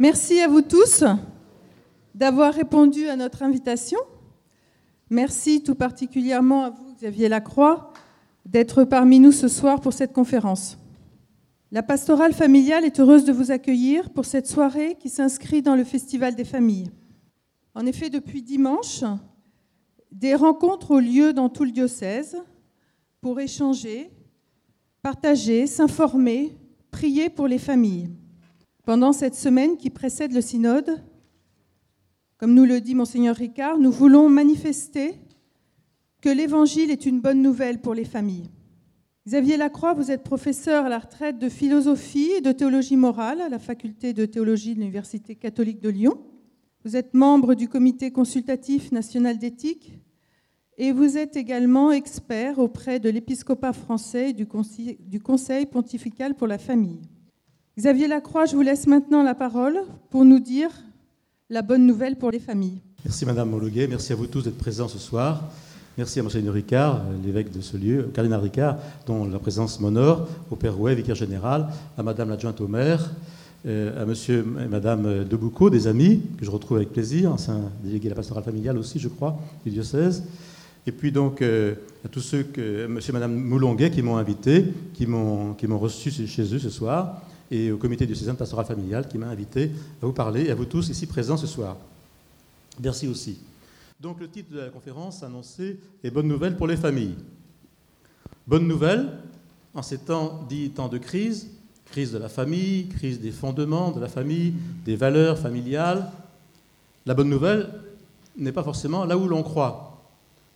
Merci à vous tous d'avoir répondu à notre invitation. Merci tout particulièrement à vous, Xavier Lacroix, d'être parmi nous ce soir pour cette conférence. La pastorale familiale est heureuse de vous accueillir pour cette soirée qui s'inscrit dans le Festival des familles. En effet, depuis dimanche, des rencontres ont lieu dans tout le diocèse pour échanger, partager, s'informer, prier pour les familles. Pendant cette semaine qui précède le synode, comme nous le dit monseigneur Ricard, nous voulons manifester que l'Évangile est une bonne nouvelle pour les familles. Xavier Lacroix, vous êtes professeur à la retraite de philosophie et de théologie morale à la faculté de théologie de l'Université catholique de Lyon. Vous êtes membre du comité consultatif national d'éthique et vous êtes également expert auprès de l'épiscopat français et du conseil pontifical pour la famille. Xavier Lacroix, je vous laisse maintenant la parole pour nous dire la bonne nouvelle pour les familles. Merci Madame Mologuet, merci à vous tous d'être présents ce soir. Merci à Monseigneur Ricard, l'évêque de ce lieu, cardinal Ricard, dont la présence m'honore, au Père Rouet, vicaire général, à Madame l'adjointe au maire, euh, à Monsieur et Madame Deboucaud, des amis, que je retrouve avec plaisir, ancien délégué de la pastorale familiale aussi, je crois, du diocèse. Et puis donc euh, à tous ceux que, Monsieur et Madame Moulonguet qui m'ont invité, qui m'ont reçu chez eux ce soir, et au comité diocésain de pastorale familiale qui m'a invité à vous parler, et à vous tous ici présents ce soir. Merci aussi. Donc le titre de la conférence annoncé est Bonne nouvelle pour les familles. Bonne nouvelle, en ces temps dits temps de crise, crise de la famille, crise des fondements de la famille, des valeurs familiales, la bonne nouvelle n'est pas forcément là où l'on croit.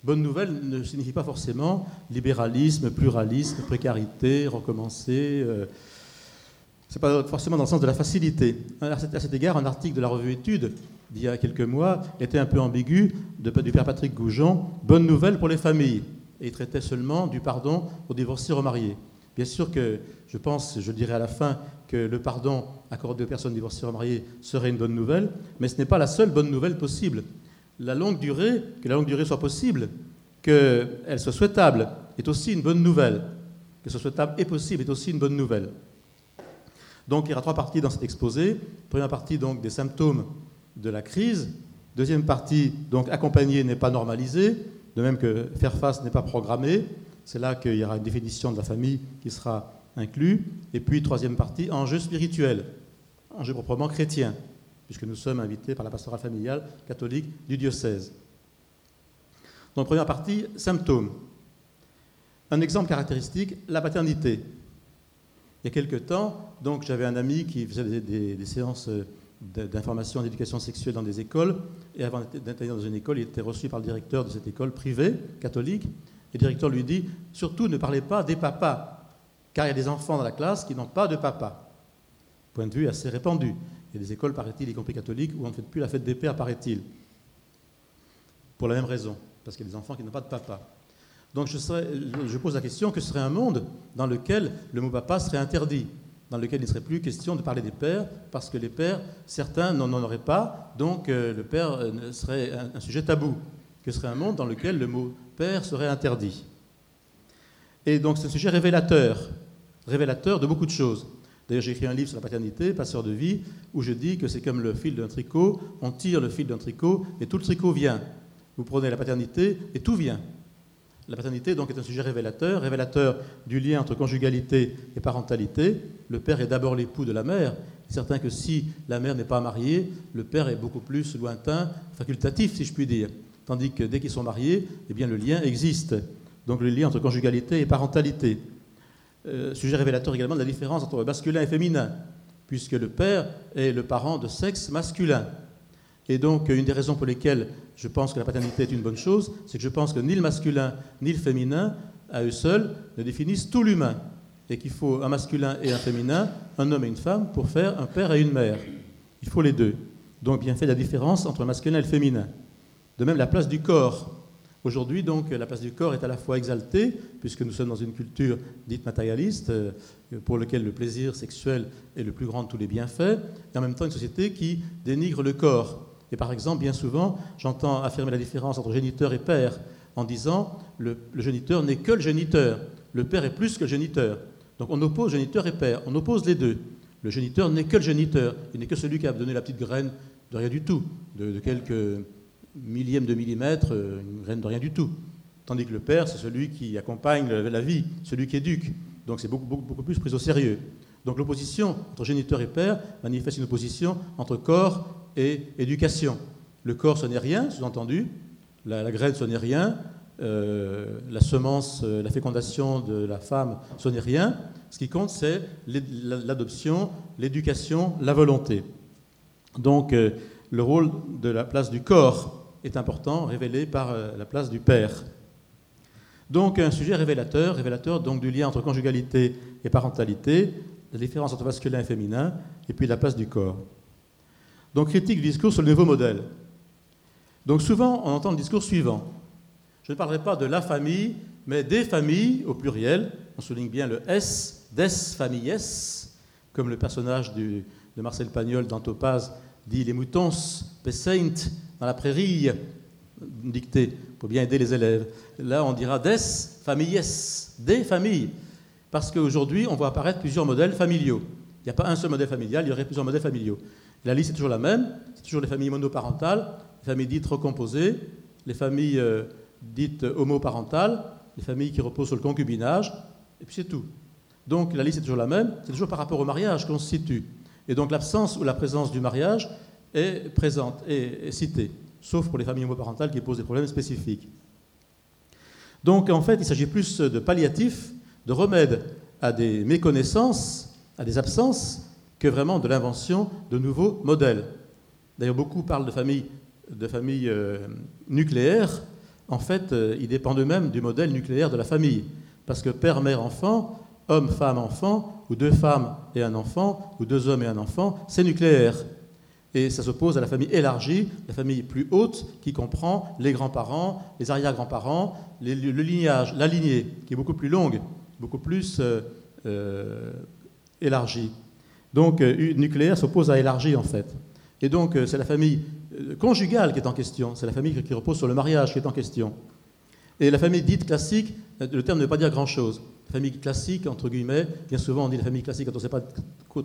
Bonne nouvelle ne signifie pas forcément libéralisme, pluralisme, précarité, recommencer. Euh, n'est pas forcément dans le sens de la facilité. À cet égard, un article de la revue Études d'il y a quelques mois était un peu ambigu de, du père Patrick Goujon, bonne nouvelle pour les familles. Et il traitait seulement du pardon aux divorcés remariés. Bien sûr que je pense, je dirais à la fin, que le pardon accordé aux personnes divorcées remariées serait une bonne nouvelle, mais ce n'est pas la seule bonne nouvelle possible. La longue durée, que la longue durée soit possible, qu'elle soit souhaitable, est aussi une bonne nouvelle. Que ce soit souhaitable et possible est aussi une bonne nouvelle. Donc il y aura trois parties dans cet exposé. Première partie donc des symptômes de la crise. Deuxième partie, donc accompagner n'est pas normalisé, de même que faire face n'est pas programmé. C'est là qu'il y aura une définition de la famille qui sera inclue. Et puis, troisième partie, enjeu spirituel, enjeu proprement chrétien, puisque nous sommes invités par la pastorale familiale catholique du diocèse. Donc, première partie, symptômes. Un exemple caractéristique, la paternité. Il y a quelque temps, donc j'avais un ami qui faisait des séances euh, d'information d'éducation sexuelle dans des écoles. Et avant d'intervenir dans une école, il était reçu par le directeur de cette école privée, catholique. Et le directeur lui dit Surtout ne parlez pas des papas, car il y a des enfants dans la classe qui n'ont pas de papa. Point de vue assez répandu. Il y a des écoles, paraît-il, y compris catholiques, où on ne fait plus la fête des pères, paraît-il. Pour la même raison, parce qu'il y a des enfants qui n'ont pas de papa. Donc je, pose la question que serait un monde dans lequel le mot papa serait interdit dans lequel il ne serait plus question de parler des pères, parce que les pères, certains n'en auraient pas, donc euh, le père euh, serait un, sujet tabou, que serait un monde dans lequel le mot père serait interdit? Et donc c'est un sujet révélateur, révélateur de beaucoup de choses. D'ailleurs, j'ai écrit un livre sur la paternité, Passeur de vie, où je dis que c'est comme le fil d'un tricot, on tire le fil d'un tricot et tout le tricot vient. Vous prenez la paternité et tout vient. La paternité donc est un sujet révélateur, révélateur du lien entre conjugalité et parentalité. Le père est d'abord l'époux de la mère. Certain que si la mère n'est pas mariée, le père est beaucoup plus lointain, facultatif si je puis dire. Tandis que dès qu'ils sont mariés, eh bien le lien existe. Donc le lien entre conjugalité et parentalité. Euh, sujet révélateur également de la différence entre masculin et féminin, puisque le père est le parent de sexe masculin. Et donc une des raisons pour lesquelles je pense que la paternité est une bonne chose, c'est que je pense que ni le masculin ni le féminin, à eux seuls, ne définissent tout l'humain. Et qu'il faut un masculin et un féminin, un homme et une femme, pour faire un père et une mère. Il faut les deux. Donc, bien fait la différence entre le masculin et le féminin. De même, la place du corps. Aujourd'hui, donc, la place du corps est à la fois exaltée, puisque nous sommes dans une culture dite matérialiste, euh, pour laquelle le plaisir sexuel est le plus grand de tous les bienfaits, et en même temps une société qui dénigre le corps. Et par exemple, bien souvent, j'entends affirmer la différence entre géniteur et père en disant le, géniteur n'est que le géniteur, le père est plus que le géniteur. Donc on oppose géniteur et père, on oppose les deux. Le géniteur n'est que le géniteur. Il n'est que celui qui a donné la petite graine de rien du tout, de, quelques millièmes de millimètre, euh, une graine de rien du tout. Tandis que le père, c'est celui qui accompagne la vie, celui qui éduque. Donc c'est beaucoup, beaucoup, beaucoup plus pris au sérieux. Donc l'opposition entre géniteur et père manifeste une opposition entre corps et éducation. Le corps, ce n'est rien, sous-entendu. La, graine, ce n'est rien. Euh, la semence, euh, la fécondation de la femme, ce n'est rien. Ce qui compte, c'est l'adoption, l'éducation, la volonté. Donc euh, le rôle de la place du corps est important, révélé par la place du père. Donc un sujet révélateur, révélateur donc du lien entre conjugalité et parentalité, la différence entre masculin et féminin, et puis la place du corps. Donc critique du discours sur le nouveau modèle. Donc souvent, on entend le discours suivant. Je ne parlerai pas de la famille, mais des familles au pluriel. On souligne bien le S, des familles, comme le personnage de Marcel Pagnol dans Topaz dit les moutons, saint dans la prairie, dictée pour bien aider les élèves. Là, on dira des familles, des familles. Parce qu'aujourd'hui, on voit apparaître plusieurs modèles familiaux. Il n'y a pas un seul modèle familial, il y aurait plusieurs modèles familiaux. La liste est toujours la même, c'est toujours les familles monoparentales, les familles dites recomposées, les familles euh, dites homoparentales, les familles qui reposent sur le concubinage, et puis c'est tout. Donc la liste est toujours la même, c'est toujours par rapport au mariage qu'on se situe. Et donc l'absence ou la présence du mariage est présente, et citée, sauf pour les familles homoparentales qui posent des problèmes spécifiques. Donc en fait, il s'agit plus de palliatifs de remède à des méconnaissances, à des absences, que vraiment de l'invention de nouveaux modèles. D'ailleurs, beaucoup parlent de de famille, euh, nucléaires. En fait, euh, ils dépendent eux-mêmes du modèle nucléaire de la famille. Parce que père, mère, enfant, homme, femme, enfant, ou deux femmes et un enfant, ou deux hommes et un enfant, c'est nucléaire. Et ça s'oppose à la famille élargie, la famille plus haute, qui comprend les grands-parents, les arrière-grands-parents, le lignage, la lignée, qui est beaucoup plus longue beaucoup plus euh, euh, élargie. Donc, euh, nucléaire s'oppose à élargi, en fait. Et donc, c'est la famille conjugale qui est en question, c'est la famille qui repose sur le mariage qui est en question. Et la famille dite classique, le terme ne veut pas dire grand-chose. Famille classique, entre guillemets, bien souvent on dit la famille classique quand on ne sait pas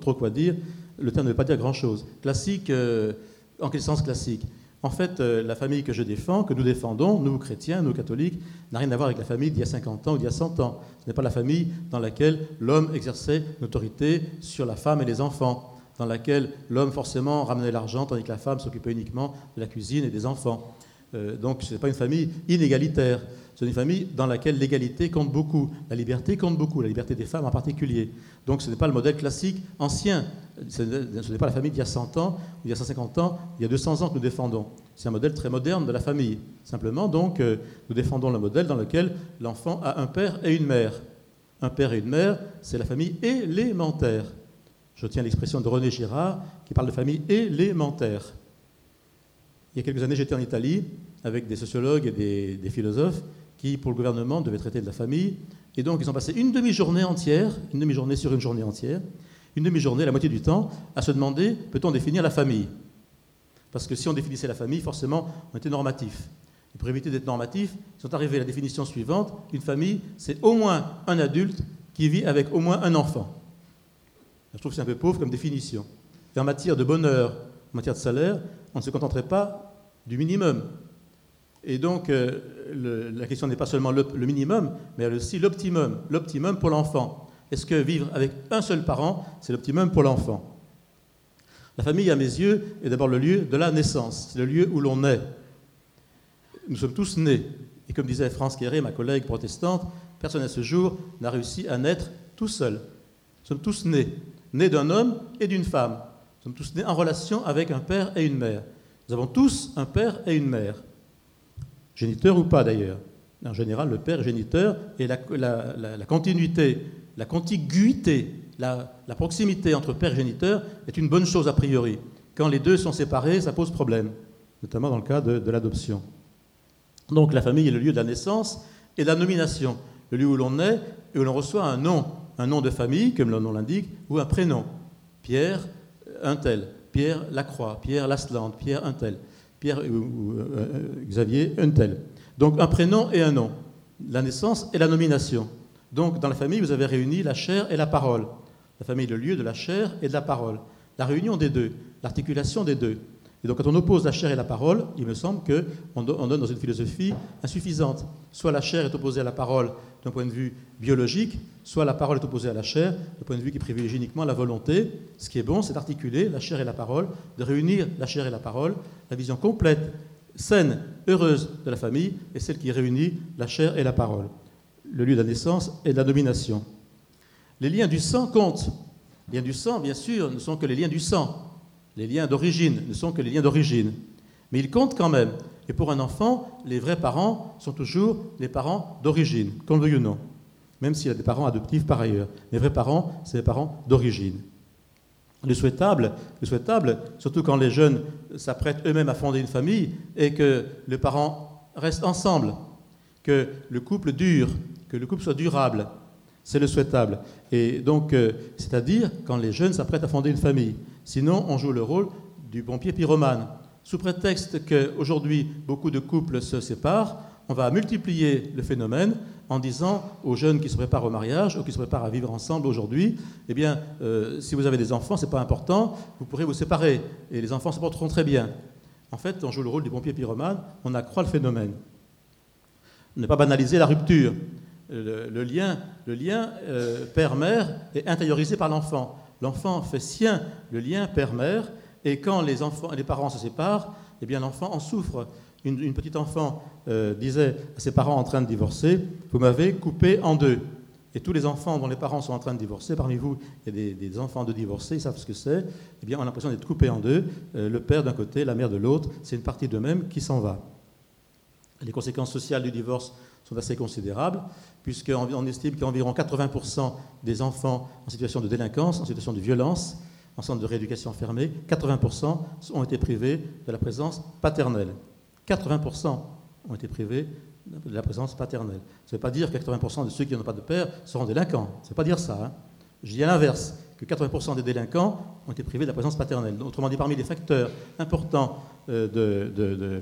trop quoi dire, le terme ne veut pas dire grand-chose. Classique, en quel sens classique? En fait, euh, la famille que je défends, que nous défendons, nous chrétiens, nous catholiques, n'a rien à voir avec la famille d'il y a 50 ans ou d'il y a 100 ans. Ce n'est pas la famille dans laquelle l'homme exerçait une autorité sur la femme et les enfants, dans laquelle l'homme forcément ramenait l'argent tandis que la femme s'occupait uniquement de la cuisine et des enfants. Euh, donc ce n'est pas une famille inégalitaire. C'est une famille dans laquelle l'égalité compte beaucoup, la liberté compte beaucoup, la liberté des femmes en particulier. Donc ce n'est pas le modèle classique ancien, ce n'est pas la famille d'il y a 100 ans, il y a 150 ans, il y a 200 ans que nous défendons. C'est un modèle très moderne de la famille. Simplement, donc, euh, nous défendons le modèle dans lequel l'enfant a un père et une mère. Un père et une mère, c'est la famille élémentaire. Je tiens l'expression de René Girard qui parle de famille élémentaire. Il y a quelques années, j'étais en Italie avec des sociologues et des philosophes qui, pour le gouvernement, devaient traiter de la famille. Et donc, ils ont passé une demi-journée entière, une demi-journée sur une journée entière, une demi-journée, la moitié du temps, à se demander peut-on définir la famille? Parce que si on définissait la famille, forcément, on était normatif. Et pour éviter d'être normatif, ils sont arrivés à la définition suivante une famille, c'est au moins un adulte qui vit avec au moins un enfant. Je trouve que c'est un peu pauvre comme définition. Et en matière de bonheur, en matière de salaire, on ne se contenterait pas du minimum. Et donc, euh, la question n'est pas seulement le, minimum, mais aussi l'optimum, l'optimum pour l'enfant. Est-ce que vivre avec un seul parent, c'est l'optimum pour l'enfant? La famille, à mes yeux, est d'abord le lieu de la naissance, c'est le lieu où l'on naît. Nous sommes tous nés. Et comme disait France Quéré, ma collègue protestante, personne à ce jour n'a réussi à naître tout seul. Nous sommes tous nés, nés d'un homme et d'une femme. Nous sommes tous nés en relation avec un père et une mère. Nous avons tous un père et une mère géniteur ou pas d'ailleurs. En général, le père géniteur et la, continuité, la contiguïté, la, proximité entre père et géniteur est une bonne chose a priori. Quand les deux sont séparés, ça pose problème, notamment dans le cas de, de l'adoption. Donc la famille est le lieu de la naissance et de la nomination, le lieu où l'on est et où l'on reçoit un nom, un nom de famille, comme le nom l'indique, ou un prénom. Pierre, un tel. Pierre Lacroix, Pierre Lasland, Pierre un tel. Pierre euh, euh, Xavier Untel. Donc un prénom et un nom, la naissance et la nomination. Donc dans la famille, vous avez réuni la chair et la parole. la famille le lieu de la chair et de la parole. La réunion des deux, l'articulation des deux. Et donc quand on oppose la chair et la parole, il me semble qu'on donne dans une philosophie insuffisante. Soit la chair est opposée à la parole d'un point de vue biologique, soit la parole est opposée à la chair d'un point de vue qui privilégie uniquement la volonté. Ce qui est bon, c'est d'articuler la chair et la parole, de réunir la chair et la parole, la vision complète, saine, heureuse de la famille est celle qui réunit la chair et la parole, le lieu de la naissance et de la domination. Les liens du sang comptent. Les liens du sang, bien sûr, ne sont que les liens du sang. Les liens d'origine ne sont que les liens d'origine. Mais ils comptent quand même. Et pour un enfant, les vrais parents sont toujours les parents d'origine, qu'on le veuille ou non. Même s'il y a des parents adoptifs par ailleurs. Les vrais parents, c'est les parents d'origine. Le souhaitable, le souhaitable, surtout quand les jeunes s'apprêtent eux-mêmes à fonder une famille, et que les parents restent ensemble, que le couple dure, que le couple soit durable, c'est le souhaitable. Et donc, euh, c'est-à-dire quand les jeunes s'apprêtent à fonder une famille. Sinon, on joue le rôle du pompier pyromane. Sous prétexte qu'aujourd'hui, beaucoup de couples se séparent, on va multiplier le phénomène en disant aux jeunes qui se préparent au mariage ou qui se préparent à vivre ensemble aujourd'hui, eh bien, euh, si vous avez des enfants, ce n'est pas important, vous pourrez vous séparer et les enfants se porteront très bien. En fait, on joue le rôle du pompier pyromane, on accroît le phénomène. Ne pas banaliser la rupture le, lien, le lien euh, père-mère est intériorisé par l'enfant. L'enfant fait sien le lien père-mère, et quand les, enfants, les parents se séparent, eh bien l'enfant en souffre. Une, petite enfant euh, disait à ses parents en train de divorcer Vous m'avez coupé en deux. Et tous les enfants dont les parents sont en train de divorcer, parmi vous, il y a des, enfants de divorcer, ils savent ce que c'est, eh bien on a l'impression d'être coupé en deux, euh, le père d'un côté, la mère de l'autre, c'est une partie d'eux-mêmes qui s'en va. Les conséquences sociales du divorce sont assez considérables puisqu'on estime qu'environ 80% des enfants en situation de délinquance, en situation de violence, en centre de rééducation fermé, 80% ont été privés de la présence paternelle. 80% ont été privés de la présence paternelle. Ça ne veut pas dire que 80% de ceux qui n'ont pas de père seront délinquants. Ça ne veut pas dire ça. Hein. Je dis à l'inverse, que 80% des délinquants ont été privés de la présence paternelle. Autrement dit, parmi les facteurs importants euh, de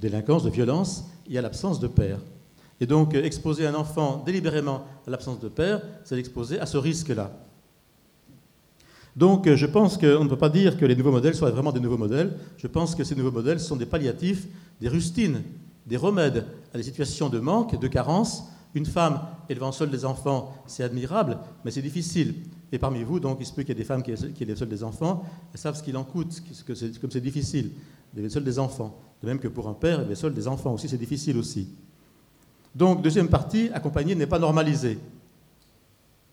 délinquance, de violence, il y a l'absence de père. Et donc, euh, exposer un enfant délibérément à l'absence de père, c'est l'exposer à ce risque-là. Donc, euh, je pense qu'on ne peut pas dire que les nouveaux modèles soient vraiment des nouveaux modèles. Je pense que ces nouveaux modèles sont des palliatifs, des rustines, des remèdes à des situations de manque, de carence. Une femme élevant seule des enfants, c'est admirable, mais c'est difficile. Et parmi vous, donc, il se peut qu'il y ait des femmes qui élèvent seules des enfants, elles savent ce qu'il en coûte, comme c'est difficile d'élever seules des enfants. De même que pour un père, élever seul des enfants aussi, c'est difficile aussi. Donc, deuxième partie, accompagner n'est pas normalisé.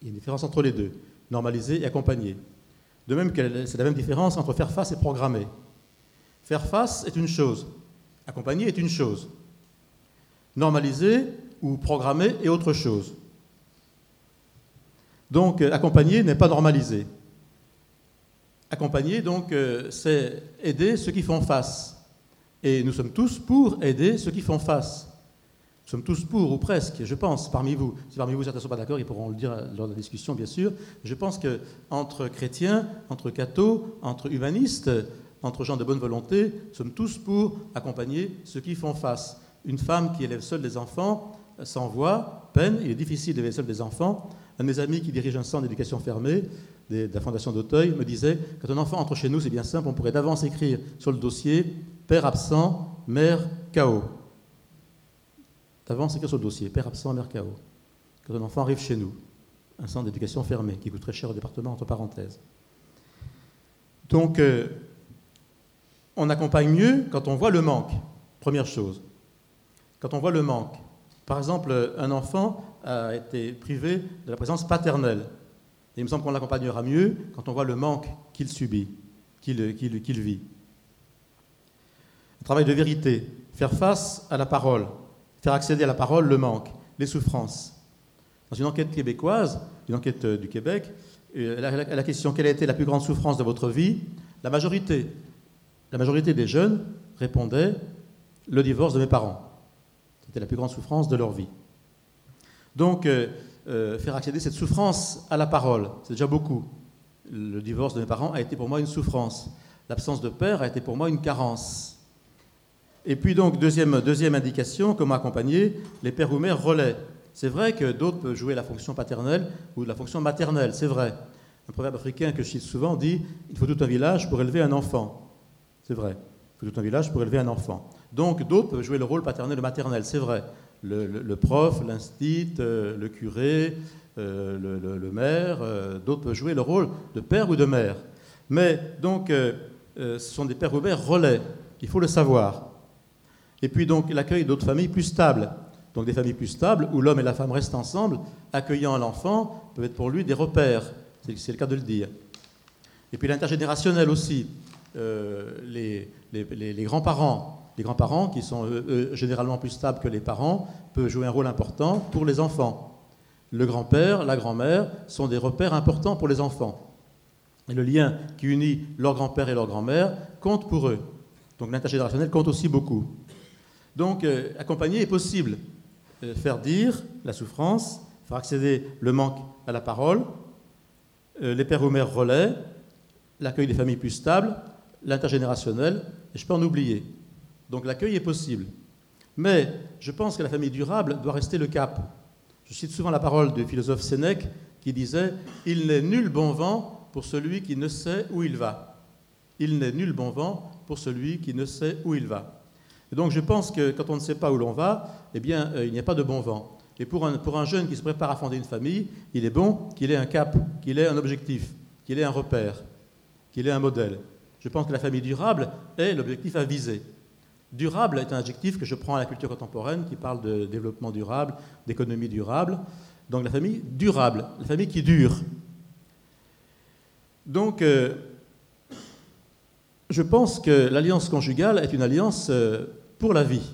Il y a une différence entre les deux, normaliser et accompagner. De même que c'est la même différence entre faire face et programmer. Faire face est une chose, accompagner est une chose. Normaliser ou programmer est autre chose. Donc, euh, accompagner n'est pas normaliser. Accompagner, donc, euh, c'est aider ceux qui font face. Et nous sommes tous pour aider ceux qui font face. Nous sommes tous pour, ou presque, je pense, parmi vous. Si parmi vous certains ne sont pas d'accord, ils pourront le dire lors de la discussion, bien sûr. Je pense qu'entre chrétiens, entre cathos, entre humanistes, entre gens de bonne volonté, nous sommes tous pour accompagner ceux qui font face. Une femme qui élève seule des enfants sans voix, peine, il est difficile d'élever seule des enfants. Un de mes amis qui dirige un centre d'éducation fermée de la Fondation d'Auteuil me disait quand un enfant entre chez nous, c'est bien simple, on pourrait d'avance écrire sur le dossier père absent, mère chaos. Avant, c'est sur le dossier, père absent, mère KO. Quand un enfant arrive chez nous, un centre d'éducation fermé, qui coûte très cher au département, entre parenthèses. Donc, euh, on accompagne mieux quand on voit le manque, première chose. Quand on voit le manque. Par exemple, un enfant a été privé de la présence paternelle. Et il me semble qu'on l'accompagnera mieux quand on voit le manque qu'il subit, qu'il vit. Un travail de vérité, faire face à la parole, faire accéder à la parole le manque, les souffrances. Dans une enquête québécoise, une enquête euh, du Québec, euh, la, question quelle a été la plus grande souffrance de votre vie, la majorité, la majorité des jeunes répondaient le divorce de mes parents. C'était la plus grande souffrance de leur vie. Donc, euh, faire accéder cette souffrance à la parole, c'est déjà beaucoup. Le divorce de mes parents a été pour moi une souffrance. L'absence de père a été pour moi une carence. Et puis donc, deuxième, deuxième indication, comment accompagner les pères ou mères relais. C'est vrai que d'autres peuvent jouer la fonction paternelle ou la fonction maternelle, c'est vrai. Un proverbe africain que je cite souvent dit Il faut tout un village pour élever un enfant. C'est vrai. Il faut tout un village pour élever un enfant. Donc d'autres peuvent jouer le rôle paternel ou maternel, c'est vrai. Le, prof, l'instit, euh, le curé, euh, le, maire, euh, d'autres peuvent jouer le rôle de père ou de mère. Mais donc, ce sont des pères ou mères relais, il faut le savoir. Et puis donc l'accueil d'autres familles plus stables. Donc des familles plus stables où l'homme et la femme restent ensemble, accueillant l'enfant, peuvent être pour lui des repères, c'est le cas de le dire. Et puis l'intergénérationnel aussi. les, les grands-parents les grands-parents, qui sont généralement plus stables que les parents, peuvent jouer un rôle important pour les enfants. Le grand-père, la grand-mère sont des repères importants pour les enfants. Et le lien qui unit leur grand-père et leur grand-mère compte pour eux. Donc l'intergénérationnel compte aussi beaucoup. Donc euh, accompagner est possible. Euh, faire dire la souffrance, faire accéder le manque à la parole, euh, les pères ou mères relais, l'accueil des familles plus stables, l'intergénérationnel, et je peux en oublier. Donc l'accueil est possible. Mais je pense que la famille durable doit rester le cap. Je cite souvent la parole du philosophe Sénèque qui disait Il n'est nul bon vent pour celui qui ne sait où il va. Il n'est nul bon vent pour celui qui ne sait où il va. Et donc je pense que quand on ne sait pas où l'on va, eh bien, euh, il n'y a pas de bon vent. Et pour un, pour un jeune qui se prépare à fonder une famille, il est bon qu'il ait un cap, qu'il ait un objectif, qu'il ait un repère, qu'il ait un modèle. Je pense que la famille durable est l'objectif à viser. Durable est un adjectif que je prends à la culture contemporaine qui parle de développement durable, d'économie durable. Donc la famille durable, la famille qui dure. Donc euh, je pense que l'alliance conjugale est une alliance euh, pour la vie.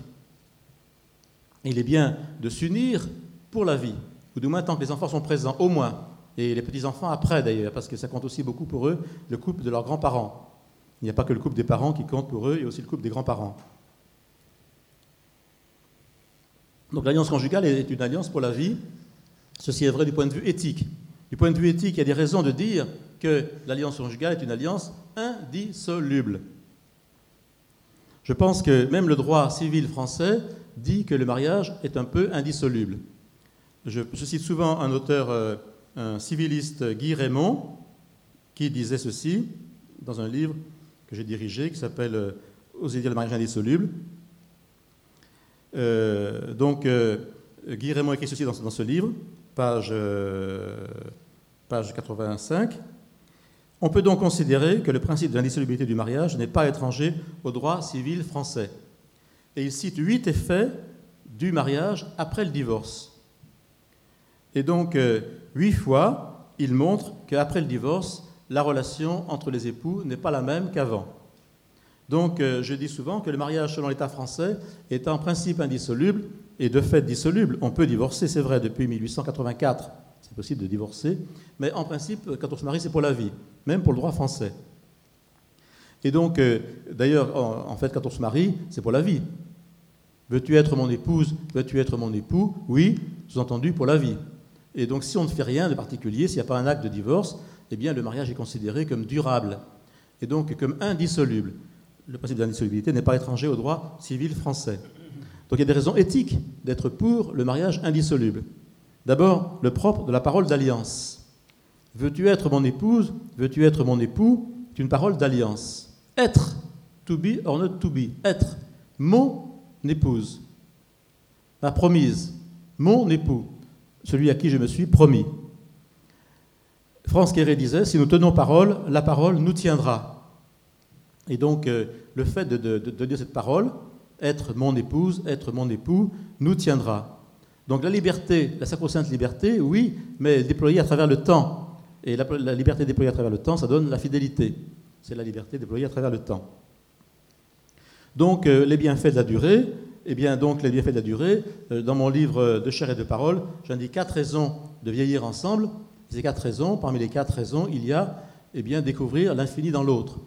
Il est bien de s'unir pour la vie, ou du moins tant que les enfants sont présents, au moins, et les petits-enfants après d'ailleurs, parce que ça compte aussi beaucoup pour eux, le couple de leurs grands-parents. Il n'y a pas que le couple des parents qui compte pour eux, il y a aussi le couple des grands-parents. Donc l'alliance conjugale est une alliance pour la vie. Ceci est vrai du point de vue éthique. Du point de vue éthique, il y a des raisons de dire que l'alliance conjugale est une alliance indissoluble. Je pense que même le droit civil français dit que le mariage est un peu indissoluble. Je, cite souvent un auteur, euh, un civiliste, Guy Raymond, qui disait ceci dans un livre que j'ai dirigé qui s'appelle euh, Oser dire le mariage indissoluble. Euh, donc, euh, Guy Raymond écrit ceci dans, ce livre, page, euh, page 85. On peut donc considérer que le principe de l'indissolubilité du mariage n'est pas étranger au droit civil français. Et il cite huit effets du mariage après le divorce. Et donc, huit fois, il montre qu'après le divorce, la relation entre les époux n'est pas la même qu'avant. Donc, euh, je dis souvent que le mariage selon l'État français est en principe indissoluble et de fait dissoluble. On peut divorcer, c'est vrai, depuis 1884, c'est possible de divorcer, mais en principe, quand on se marie, c'est pour la vie, même pour le droit français. Et donc, euh, d'ailleurs, en, fait, quand on se marie, c'est pour la vie. Veux-tu être mon épouse Veux-tu être mon époux Oui, sous-entendu pour la vie. Et donc, si on ne fait rien de particulier, s'il n'y a pas un acte de divorce, eh bien, le mariage est considéré comme durable et donc comme indissoluble le principe d'indissolubilité n'est pas étranger au droit civil français. Donc il y a des raisons éthiques d'être pour le mariage indissoluble. D'abord, le propre de la parole d'alliance. Veux-tu être mon épouse? Veux-tu être mon époux? C'est une parole d'alliance. Être, to be or not to be. Être, mon épouse. Ma promise, mon époux, celui à qui je me suis promis. France Quéré disait, si nous tenons parole, la parole nous tiendra. Et donc, euh, le fait de, dire cette parole, être mon épouse, être mon époux, nous tiendra. Donc la liberté, la sacro-sainte liberté, oui, mais déployée à travers le temps. Et la, liberté déployée à travers le temps, ça donne la fidélité. C'est la liberté déployée à travers le temps. Donc euh, les bienfaits de la durée, eh bien donc les bienfaits de la durée, euh, dans mon livre de chair et de parole, j'indique quatre raisons de vieillir ensemble. Ces quatre raisons, parmi les quatre raisons, il y a eh bien découvrir l'infini dans l'autre.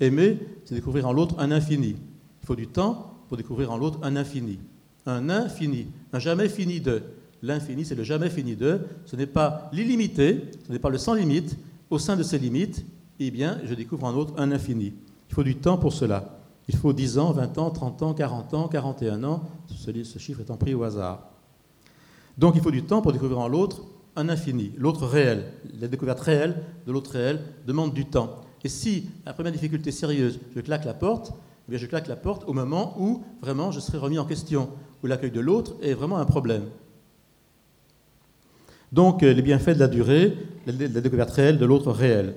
Aimer, c'est découvrir en l'autre un infini. Il faut du temps pour découvrir en l'autre un infini. Un infini, un jamais fini de. L'infini, c'est le jamais fini de. Ce n'est pas l'illimité, ce n'est pas le sans limite. Au sein de ces limites, eh bien, je découvre en l'autre un infini. Il faut du temps pour cela. Il faut 10 ans, 20 ans, 30 ans, 40 ans, 41 ans. Ce chiffre étant pris au hasard. Donc il faut du temps pour découvrir en l'autre un infini, l'autre réel. La découverte réelle de l'autre réel demande du temps. Et si, la première difficulté sérieuse, je claque la porte, eh je claque la porte au moment où vraiment je serai remis en question, où l'accueil de l'autre est vraiment un problème. Donc euh, les bienfaits de la durée, la découverte réelle de l'autre réel,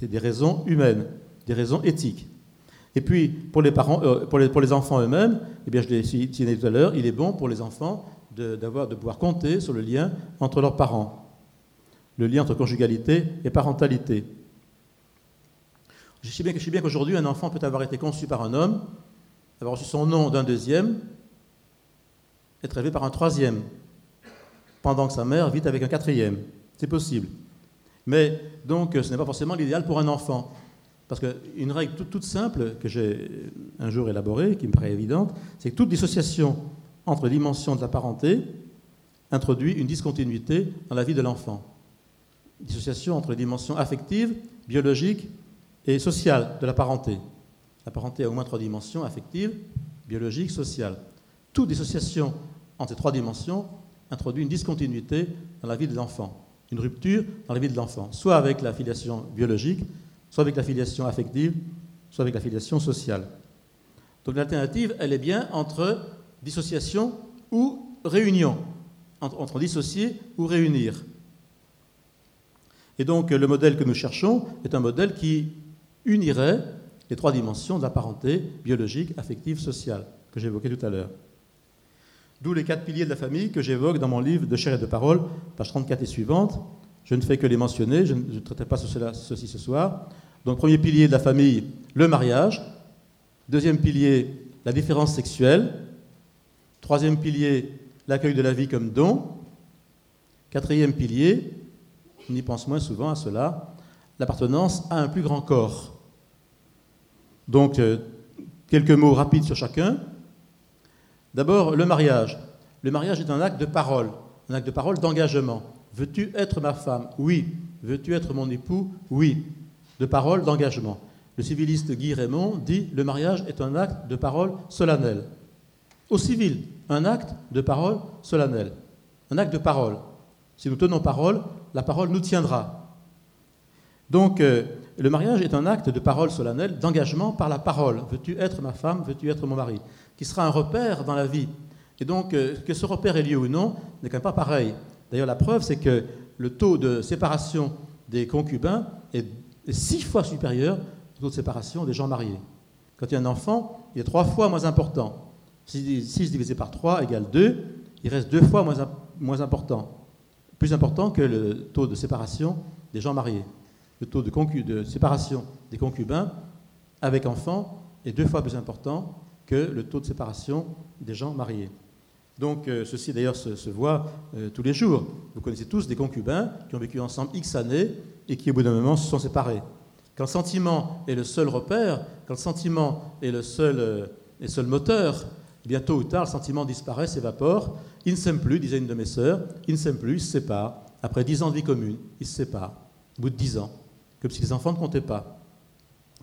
des raisons humaines, des raisons éthiques. Et puis, pour les, euh, enfants eux-mêmes, eh bien, je l'ai dit tout à l'heure, il est bon pour les enfants de, pouvoir compter sur le lien entre leurs parents, le lien entre conjugalité et parentalité. Je sais bien, bien qu'aujourd'hui, un enfant peut avoir été conçu par un homme, avoir reçu son nom d'un deuxième, être élevé par un troisième, pendant que sa mère vit avec un quatrième. C'est possible. Mais donc, ce n'est pas forcément l'idéal pour un enfant. Parce qu'une règle toute, simple que j'ai un jour élaborée, qui me paraît évidente, c'est que toute dissociation entre dimensions de la parenté introduit une discontinuité dans la vie de l'enfant. Dissociation entre les dimensions affectives, biologiques et sociales de la parenté. La parenté a au moins trois dimensions, affectives, biologiques, sociales. Toute dissociation entre ces trois dimensions introduit une discontinuité dans la vie de l'enfant, une rupture dans la vie de l'enfant, soit avec la filiation biologique, soit avec la filiation affective, soit avec la filiation sociale. Donc l'alternative, elle est bien entre dissociation ou réunion, entre, dissocier ou réunir. Et donc le modèle que nous cherchons est un modèle qui unirait les trois dimensions de la parenté biologique, affective, sociale, que j'évoquais tout à l'heure. D'où les quatre piliers de la famille que j'évoque dans mon livre de chair et de parole, page 34 et suivante. Je ne fais que les mentionner, je ne traiterai pas ceci ce soir. Donc premier pilier de la famille, le mariage. Deuxième pilier, la différence sexuelle. Troisième pilier, l'accueil de la vie comme don. Quatrième pilier, on y pense moins souvent à cela, l'appartenance à un plus grand corps. Donc, euh, quelques mots rapides sur chacun. D'abord, le mariage. Le mariage est un acte de parole, un acte de parole d'engagement. Veux-tu être ma femme? Oui. Veux-tu être mon époux? Oui de parole d'engagement. Le civiliste Guy Raymond dit Le mariage est un acte de parole solennel. Au civil, un acte de parole solennel. Un acte de parole. Si nous tenons parole, la parole nous tiendra. Donc, euh, le mariage est un acte de parole solennel, d'engagement par la parole. Veux-tu être ma femme? Veux-tu être mon mari? Qui sera un repère dans la vie. Et donc, euh, que ce repère ait lieu ou non n'est quand même pas pareil. D'ailleurs, la preuve, c'est que le taux de séparation des concubins est six fois supérieur au taux de séparation des gens mariés. Quand il y a un enfant, il est trois fois moins important. 6 divisé par 3 égale 2, il reste deux fois moins, moins important. Plus important que le taux de séparation des gens mariés. Le taux de, de séparation des concubins avec enfants est deux fois plus important que le taux de séparation des gens mariés. Donc euh, ceci d'ailleurs se, voit euh, tous les jours. Vous connaissez tous des concubins qui ont vécu ensemble X années et qui au bout d'un moment se sont séparés. Quand le sentiment est le seul repère, quand le sentiment est le seul, euh, seul moteur, eh bien tôt ou tard le sentiment disparaît, s'évapore. Ils ne s'aiment plus, disait une de mes sœurs, ils ne s'aiment plus, ils se séparent. Après dix ans de vie commune, ils se séparent. Au bout de dix ans, comme si les enfants ne comptaient pas,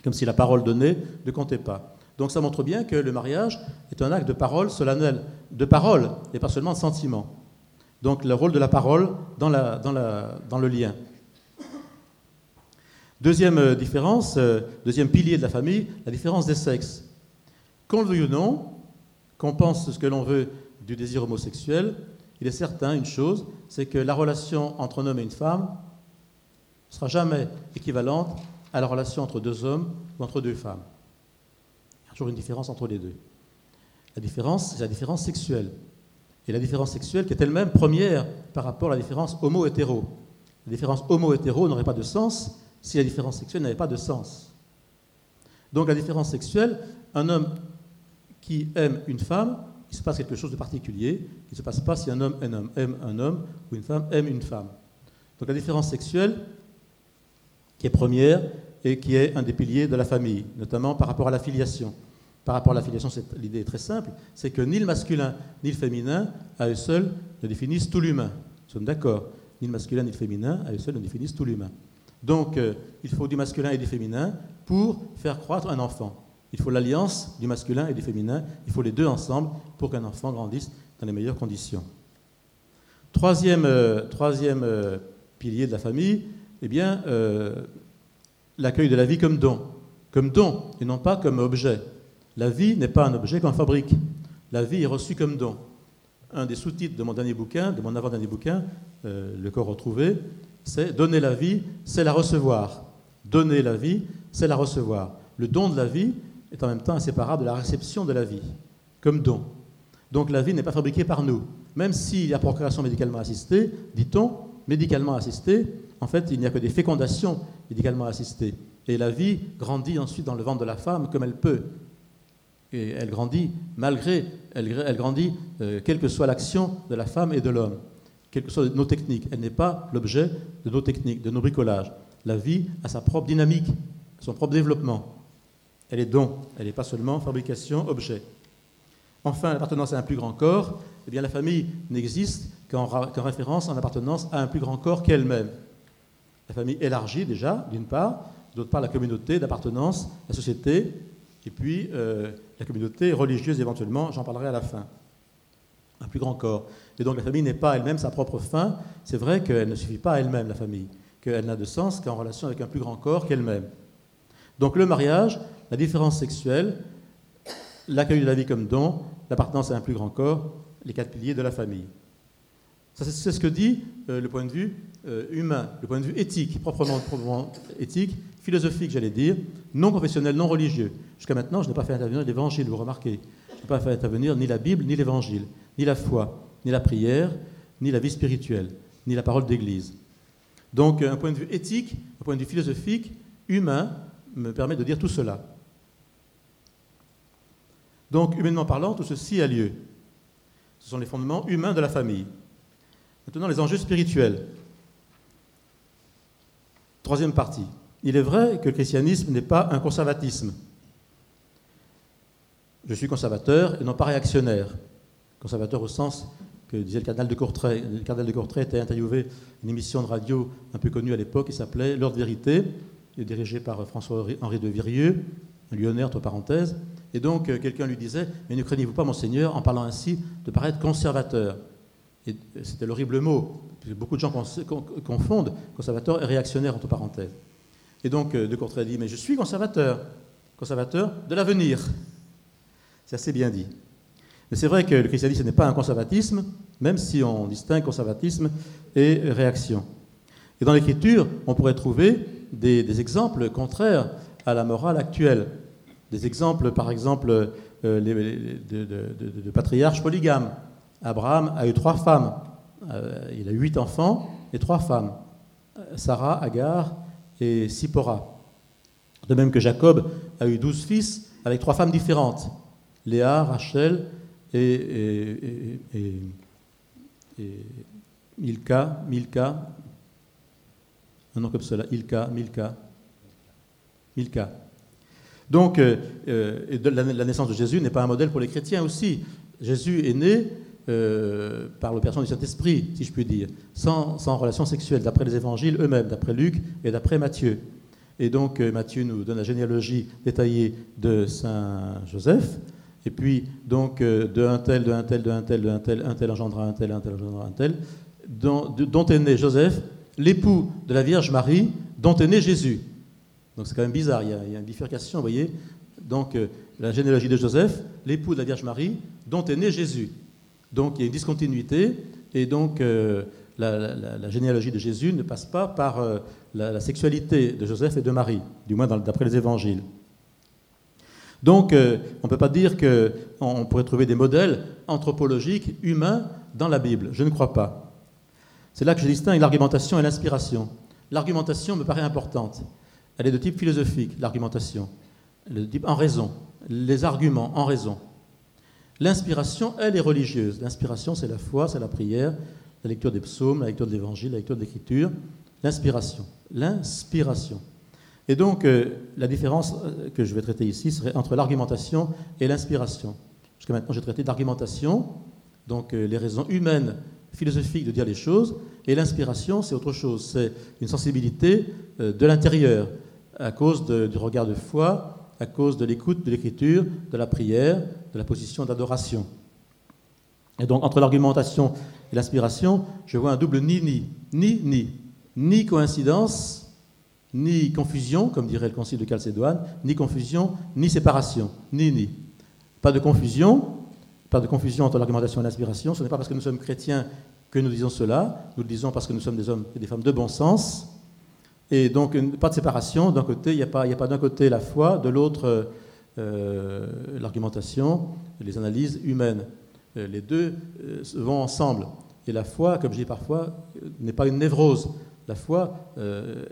comme si la parole donnée ne comptait pas. Donc ça montre bien que le mariage est un acte de parole solennel, de parole et pas seulement de sentiment. Donc le rôle de la parole dans, le lien. Deuxième euh, différence, euh, deuxième pilier de la famille, la différence des sexes. Qu'on le veuille ou non, qu'on pense ce que l'on veut du désir homosexuel, il est certain une chose, c'est que la relation entre un homme et une femme ne sera jamais équivalente à la relation entre deux hommes ou entre deux femmes toujours une différence entre les deux. La différence, c'est la différence sexuelle. Et la différence sexuelle qui est elle-même première par rapport à la différence homo-hétéro. La différence homo-hétéro n'aurait pas de sens si la différence sexuelle n'avait pas de sens. Donc la différence sexuelle, un homme qui aime une femme, il se passe quelque chose de particulier, qui ne se passe pas si un homme aime un homme ou une femme aime une femme. Donc la différence sexuelle, qui est première, et qui est un des piliers de la famille, notamment par rapport à la filiation. Par rapport à la filiation, l'idée est très simple, c'est que ni le masculin ni le féminin, à eux seuls, ne définissent tout l'humain. Nous sommes d'accord. Ni le masculin ni le féminin, à eux seuls, ne définissent tout l'humain. Donc, euh, il faut du masculin et du féminin pour faire croître un enfant. Il faut l'alliance du masculin et du féminin. Il faut les deux ensemble pour qu'un enfant grandisse dans les meilleures conditions. Troisième, troisième pilier de la famille, eh bien, l'accueil de la vie comme don, comme don et non pas comme objet. La vie n'est pas un objet qu'on fabrique. La vie est reçue comme don. Un des sous-titres de mon dernier bouquin, de mon avant-dernier bouquin, Le corps retrouvé, c'est donner la vie, c'est la recevoir. Donner la vie, c'est la recevoir. Le don de la vie est en même temps inséparable de la réception de la vie, comme don. Donc la vie n'est pas fabriquée par nous. Même s'il y a procréation médicalement assistée, dit-on, médicalement assistée, en fait, il n'y a que des fécondations médicalement assistées. Et la vie grandit ensuite dans le ventre de la femme comme elle peut. Et elle grandit malgré, elle, grandit euh, quelle que soit l'action de la femme et de l'homme, quelles que soient nos techniques. Elle n'est pas l'objet de nos techniques, de nos bricolages. La vie a sa propre dynamique, son propre développement. Elle est don, elle n'est pas seulement fabrication, objet. Enfin, l'appartenance à un plus grand corps, eh bien, la famille n'existe qu'en référence en appartenance à un plus grand corps qu'elle-même. La famille élargie déjà, d'une part, d'autre part la communauté d'appartenance, la société, et puis euh, la communauté religieuse éventuellement, j'en parlerai à la fin. Un plus grand corps. Et donc la famille n'est pas elle-même sa propre fin, c'est vrai qu'elle ne suffit pas à elle-même, la famille, qu'elle n'a de sens qu'en relation avec un plus grand corps qu'elle-même. Donc le mariage, la différence sexuelle, l'accueil de la vie comme don, l'appartenance à un plus grand corps, les quatre piliers de la famille. C'est ce que dit euh, le point de vue euh, humain, le point de vue éthique, proprement, proprement éthique, philosophique, j'allais dire, non professionnel, non religieux. Jusqu'à maintenant, je n'ai pas fait intervenir l'évangile, vous remarquez. Je n'ai pas fait intervenir ni la Bible, ni l'évangile, ni la foi, ni la prière, ni la vie spirituelle, ni la parole d'Église. Donc, un point de vue éthique, un point de vue philosophique, humain, me permet de dire tout cela. Donc, humainement parlant, tout ceci a lieu. Ce sont les fondements humains de la famille. Maintenant, les enjeux spirituels. Troisième partie. Il est vrai que le christianisme n'est pas un conservatisme. Je suis conservateur et non pas réactionnaire. Conservateur au sens que disait le cardinal de Courtrai. Le cardinal de Courtrai était interviewé une émission de radio un peu connue à l'époque qui s'appelait L'heure de vérité, dirigée par François-Henri de Virieux, un lyonnais entre parenthèses. Et donc euh, quelqu'un lui disait Mais ne craignez-vous pas, monseigneur, en parlant ainsi, de paraître conservateur? Et c'était l'horrible mot. Beaucoup de gens confondent conservateur et réactionnaire entre parenthèses. Et donc euh, de Courtrai dit Mais je suis conservateur, conservateur de l'avenir. C'est assez bien dit. Mais c'est vrai que le christianisme n'est pas un conservatisme, même si on distingue conservatisme et réaction. Et dans l'Écriture, on pourrait trouver des, exemples contraires à la morale actuelle. Des exemples, par exemple, euh, de, patriarches polygames. Abraham a eu trois femmes. Euh, il a huit enfants et trois femmes. Sarah, Agar et Sipora. De même que Jacob a eu douze fils avec trois femmes différentes. Léa, Rachel et, Milka, Milka, un nom comme cela, Ilka, Milka, Milka. Donc, euh, euh, la, naissance de Jésus n'est pas un modèle pour les chrétiens aussi. Jésus est né euh, par l'opération du Saint-Esprit, si je puis dire, sans, relation sexuelle, d'après les évangiles eux-mêmes, d'après Luc et d'après Matthieu. Et donc, Matthieu nous donne la généalogie détaillée de Saint Joseph. Et puis, donc, de un tel, de un tel, de un tel, de un tel, un tel engendra un tel, un tel engendra un tel, dont, dont est né Joseph, l'époux de la Vierge Marie, dont est né Jésus. Donc c'est quand même bizarre, il y, a, une bifurcation, vous voyez. Donc euh, la généalogie de Joseph, l'époux de la Vierge Marie, dont est né Jésus. Donc il y a une discontinuité, et donc euh, la, généalogie de Jésus ne passe pas par euh, la, sexualité de Joseph et de Marie, du moins d'après les évangiles. Donc on ne peut pas dire qu'on pourrait trouver des modèles anthropologiques, humains, dans la Bible. Je ne crois pas. C'est là que je distingue l'argumentation et l'inspiration. L'argumentation me paraît importante. Elle est de type philosophique, l'argumentation. Elle type en raison. Les arguments en raison. L'inspiration, elle, est religieuse. L'inspiration, c'est la foi, c'est la prière, la lecture des psaumes, la lecture de l'évangile, la lecture de l'écriture. L'inspiration. L'inspiration. Et donc, euh, la différence euh, que je vais traiter ici serait entre l'argumentation et l'inspiration. Jusqu'à maintenant, j'ai traité d'argumentation, donc euh, les raisons humaines philosophique de dire les choses, et l'inspiration, c'est autre chose. C'est une sensibilité de l'intérieur, à cause du regard de foi, à cause de l'écoute de l'écriture, de la prière, de la position d'adoration. Et donc, entre l'argumentation et l'inspiration, je vois un double ni-ni. Ni-ni. Ni coïncidence, ni confusion, comme dirait le Concile de Chalcédoine, ni confusion, ni séparation. Ni-ni. Pas de confusion, pas de confusion entre l'argumentation et l'inspiration. Ce n'est pas parce que nous sommes chrétiens que nous disons cela. Nous le disons parce que nous sommes des hommes et des femmes de bon sens. Et donc, pas de séparation. D'un côté, il n'y a pas, pas d'un côté la foi, de l'autre euh, l'argumentation, les analyses humaines. Euh, les deux euh, vont ensemble. Et la foi, comme je dis parfois, n'est pas une névrose. La foi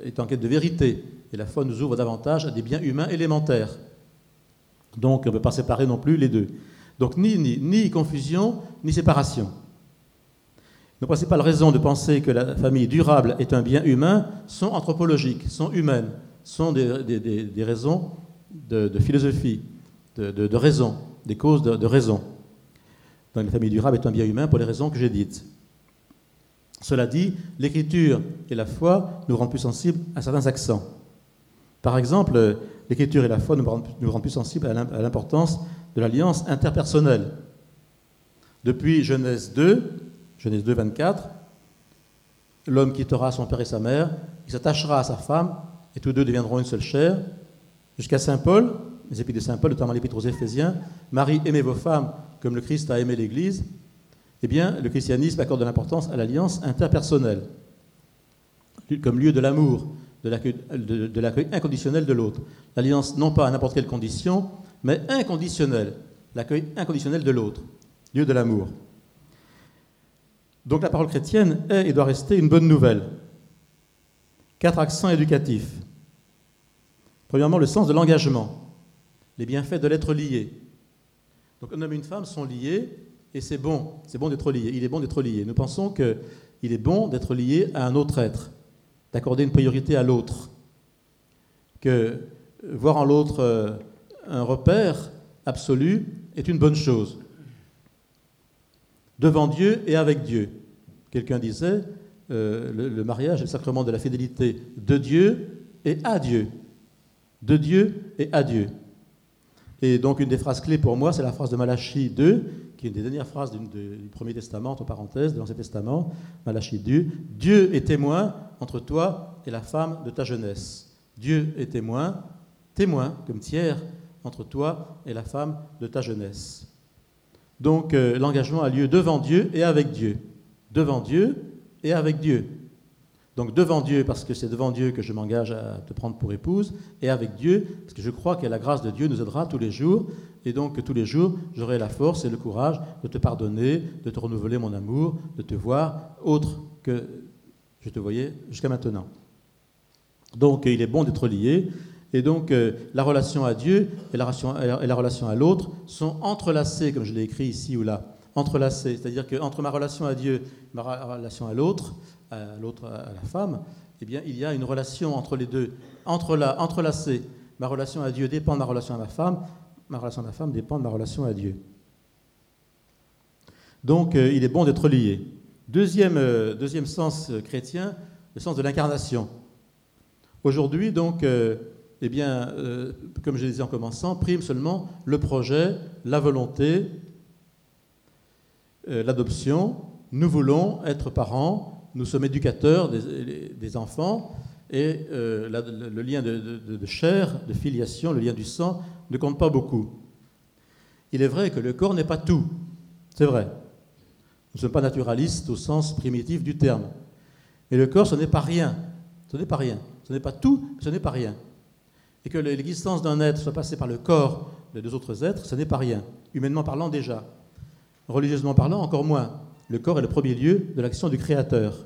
est en quête de vérité. Et la foi nous ouvre davantage à des biens humains élémentaires. Donc, on ne peut pas séparer non plus les deux. Donc, ni confusion, ni séparation. Nos principales raisons de penser que la famille durable est un bien humain sont anthropologiques, sont humaines, sont des, raisons de, philosophie, de, raison, des causes de, raison. Donc la famille durable est un bien humain pour les raisons que j'ai dites. Cela dit, l'écriture et la foi nous rendent plus sensibles à certains accents. Par exemple, l'écriture et la foi nous rendent plus sensibles à l'importance de l'alliance interpersonnelle. Depuis Genèse 2, Genèse 2, 24, l'homme quittera son père et sa mère, il s'attachera à sa femme, et tous deux deviendront une seule chair. Jusqu'à Saint Paul, les épîtres de Saint Paul, notamment l'épître aux Éphésiens, Marie, aimez vos femmes comme le Christ a aimé l'Église. Eh bien, le christianisme accorde de l'importance à l'alliance interpersonnelle, comme lieu de l'amour, de l'accueil inconditionnel de l'autre. L'alliance non pas à n'importe quelle condition, mais inconditionnelle, l'accueil inconditionnel de l'autre, lieu de l'amour. Donc la parole chrétienne est et doit rester une bonne nouvelle. Quatre accents éducatifs. Premièrement, le sens de l'engagement, les bienfaits de l'être lié. Donc un homme et une femme sont liés et c'est bon, c'est bon d'être lié. Il est bon d'être lié. Nous pensons qu'il est bon d'être lié à un autre être, d'accorder une priorité à l'autre, que voir en l'autre euh, un repère absolu est une bonne chose devant Dieu et avec Dieu. Quelqu'un disait, euh, le, mariage est le sacrement de la fidélité de Dieu et à Dieu. De Dieu et à Dieu. Et donc une des phrases clés pour moi, c'est la phrase de Malachie 2, qui est une des dernières phrases du, Premier Testament, entre parenthèses, de l'Ancien Testament, Malachie 2. Dieu est témoin entre toi et la femme de ta jeunesse. Dieu est témoin, témoin comme tiers entre toi et la femme de ta jeunesse. Donc euh, l'engagement a lieu devant Dieu et avec Dieu. Devant Dieu et avec Dieu. Donc devant Dieu, parce que c'est devant Dieu que je m'engage à te prendre pour épouse, et avec Dieu, parce que je crois que la grâce de Dieu nous aidera tous les jours, et donc que tous les jours, j'aurai la force et le courage de te pardonner, de te renouveler mon amour, de te voir autre que je te voyais jusqu'à maintenant. Donc il est bon d'être lié, et donc, euh, la relation à Dieu et la relation, et la relation à l'autre sont entrelacées, comme je l'ai écrit ici ou là. Entrelacées. C'est-à-dire qu'entre ma relation à Dieu et ma relation à l'autre, à l'autre, à la femme, eh bien, il y a une relation entre les deux, entrelacée. Ma relation à Dieu dépend de ma relation à ma femme, ma relation à ma femme dépend de ma relation à Dieu. Donc, euh, il est bon d'être lié. Deuxième, euh, sens chrétien, le sens de l'incarnation. Aujourd'hui, donc, eh bien, euh, comme je le disais en commençant, prime seulement le projet, la volonté, euh, l'adoption. Nous voulons être parents, nous sommes éducateurs des, enfants, et euh, le lien de, chair, de filiation, le lien du sang ne compte pas beaucoup. Il est vrai que le corps n'est pas tout, c'est vrai. Nous ne sommes pas naturalistes au sens primitif du terme. Mais le corps, ce n'est pas rien. Ce n'est pas rien. Ce n'est pas tout, ce n'est pas rien et que l'existence d'un être soit passée par le corps de deux autres êtres, ce n'est pas rien, humainement parlant déjà. Religieusement parlant, encore moins. Le corps est le premier lieu de l'action du Créateur.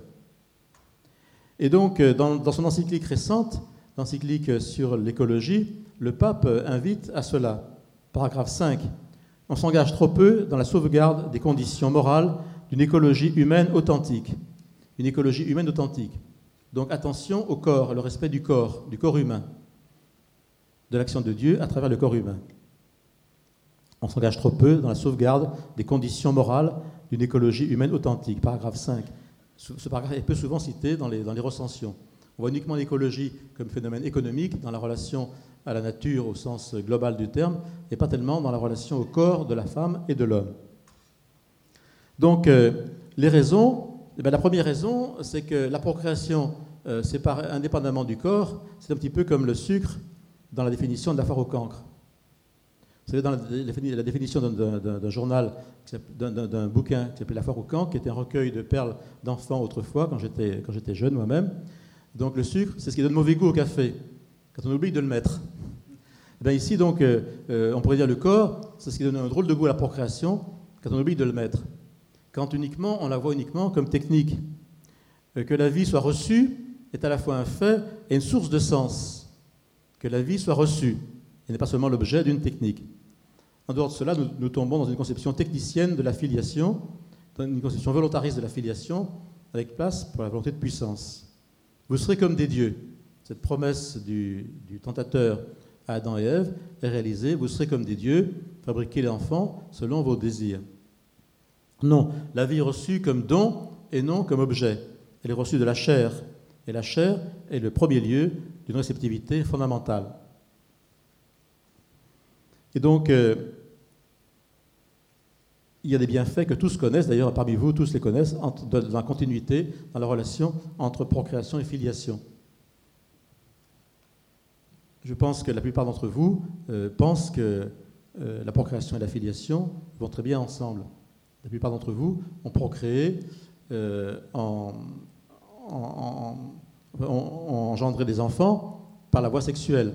Et donc, euh, dans, son encyclique récente, l'encyclique sur l'écologie, le pape invite à cela. Paragraphe 5. On s'engage trop peu dans la sauvegarde des conditions morales d'une écologie humaine authentique. Une écologie humaine authentique. Donc attention au corps, le respect du corps, du corps humain de l'action de Dieu à travers le corps humain. On s'engage trop peu dans la sauvegarde des conditions morales d'une écologie humaine authentique. Paragraphe 5. Ce paragraphe est peu souvent cité dans les, recensions. On voit uniquement l'écologie comme phénomène économique dans la relation à la nature au sens global du terme, et pas tellement dans la relation au corps de la femme et de l'homme. Donc, les raisons, eh bien, la première raison, c'est que la procréation, c'est indépendamment du corps, c'est un petit peu comme le sucre dans la définition de la foire au cancre. Vous savez, dans la, définition d'un journal, d'un bouquin qui s'appelait La foire au cancre, qui était un recueil de perles d'enfants autrefois, quand j'étais jeune moi-même. Donc le sucre, c'est ce qui donne mauvais goût au café, quand on oublie de le mettre. Et eh ici, donc, euh, euh, on pourrait dire le corps, c'est ce qui donne un drôle de goût à la procréation, quand on oublie de le mettre. Quand uniquement, on la voit uniquement comme technique. Euh, que la vie soit reçue est à la fois un fait et une source de sens que la vie soit reçue et n'est pas seulement l'objet d'une technique. En dehors de cela, nous, tombons dans une conception technicienne de la filiation, dans une conception volontariste de la filiation, avec place pour la volonté de puissance. Vous serez comme des dieux. Cette promesse du, tentateur à Adam et Ève est réalisée. Vous serez comme des dieux, fabriquez l'enfant selon vos désirs. Non, la vie est reçue comme don et non comme objet. Elle est reçue de la chair. Et la chair est le premier lieu d'une réceptivité fondamentale. Et donc, euh, il y a des bienfaits que tous connaissent, d'ailleurs parmi vous, tous les connaissent, dans la continuité, dans la relation entre procréation et filiation. Je pense que la plupart d'entre vous euh, pensent que euh, la procréation et la filiation vont très bien ensemble. La plupart d'entre vous ont procréé en, ont engendré des enfants par la voie sexuelle,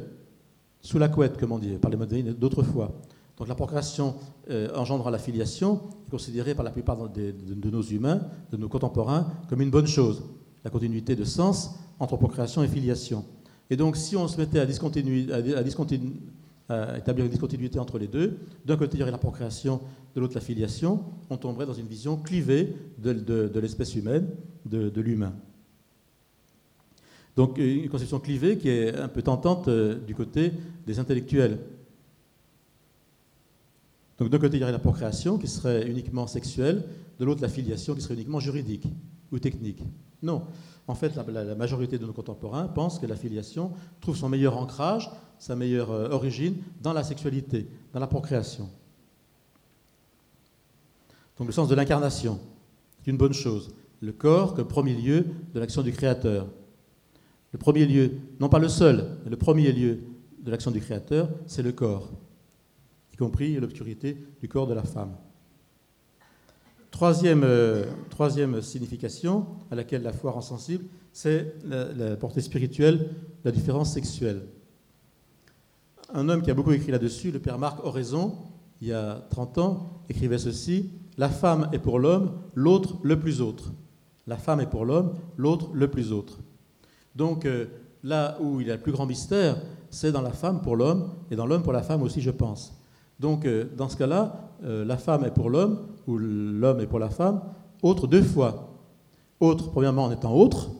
sous la couette, comme on dit, par les modernes d'autrefois. Donc la procréation euh, engendrant la filiation est considérée par la plupart de, nos humains, de nos contemporains, comme une bonne chose, la continuité de sens entre procréation et filiation. Et donc si on se mettait à, à, établir une discontinuité entre les deux, d'un côté il y aurait la procréation, de l'autre la filiation, on tomberait dans une vision clivée de, l'espèce humaine, de l'humain. Donc une conception clivée qui est un peu tentante euh, du côté des intellectuels. Donc d'un côté, il y aurait la procréation qui serait uniquement sexuelle, de l'autre, la filiation qui serait uniquement juridique ou technique. Non. En fait, la, majorité de nos contemporains pensent que la filiation trouve son meilleur ancrage, sa meilleure euh, origine dans la sexualité, dans la procréation. Donc le sens de l'incarnation, c'est une bonne chose. Le corps comme premier lieu de l'action du Créateur. Le premier lieu, non pas le seul, mais le premier lieu de l'action du Créateur, c'est le corps, y compris l'obscurité du corps de la femme. Troisième, euh, signification à laquelle la foi rend sensible, c'est la, portée spirituelle la différence sexuelle. Un homme qui a beaucoup écrit là-dessus, le père Marc Oraison, il y a 30 ans, écrivait ceci La femme est pour l'homme, l'autre le plus autre. La femme est pour l'homme, l'autre le plus autre. Donc euh, là où il y a le plus grand mystère, c'est dans la femme pour l'homme et dans l'homme pour la femme aussi, je pense. Donc euh, dans ce cas-là, euh, la femme est pour l'homme ou l'homme est pour la femme, autre deux fois. Autre, premièrement, en étant autre,